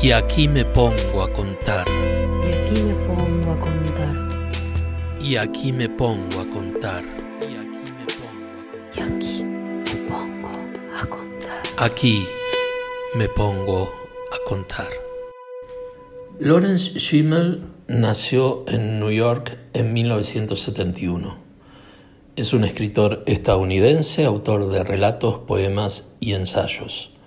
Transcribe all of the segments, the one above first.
Y aquí me pongo a contar. Y aquí me pongo a contar. Y aquí me pongo a contar. Y aquí me pongo a contar. Aquí me pongo a contar. Lawrence Schimmel nació en New York en 1971. Es un escritor estadounidense, autor de relatos, poemas y ensayos.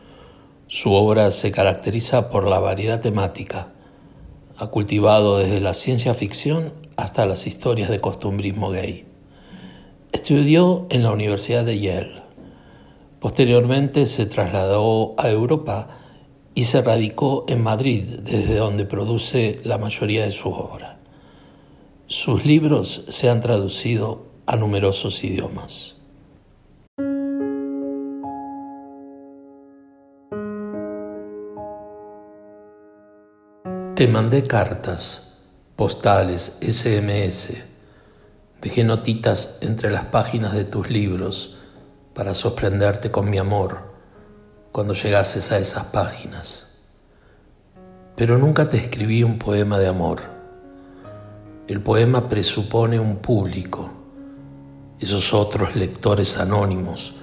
Su obra se caracteriza por la variedad temática. Ha cultivado desde la ciencia ficción hasta las historias de costumbrismo gay. Estudió en la Universidad de Yale. Posteriormente se trasladó a Europa y se radicó en Madrid, desde donde produce la mayoría de su obra. Sus libros se han traducido a numerosos idiomas. Te mandé cartas, postales, SMS. Dejé notitas entre las páginas de tus libros para sorprenderte con mi amor cuando llegases a esas páginas. Pero nunca te escribí un poema de amor. El poema presupone un público, esos otros lectores anónimos,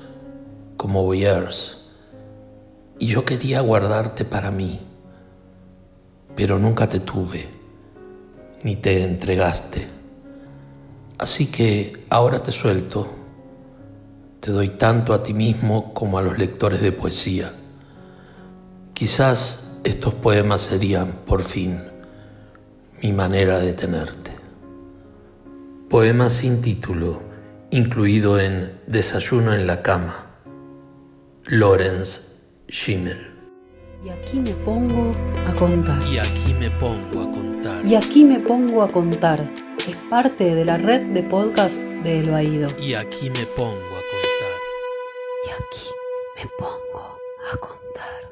como Boyers, y yo quería guardarte para mí pero nunca te tuve, ni te entregaste. Así que ahora te suelto, te doy tanto a ti mismo como a los lectores de poesía. Quizás estos poemas serían, por fin, mi manera de tenerte. Poema sin título, incluido en Desayuno en la cama. Lawrence Schimmel. Y aquí me pongo a contar. Y aquí me pongo a contar. Y aquí me pongo a contar. Es parte de la red de podcast de El Baído. Y aquí me pongo a contar. Y aquí me pongo a contar.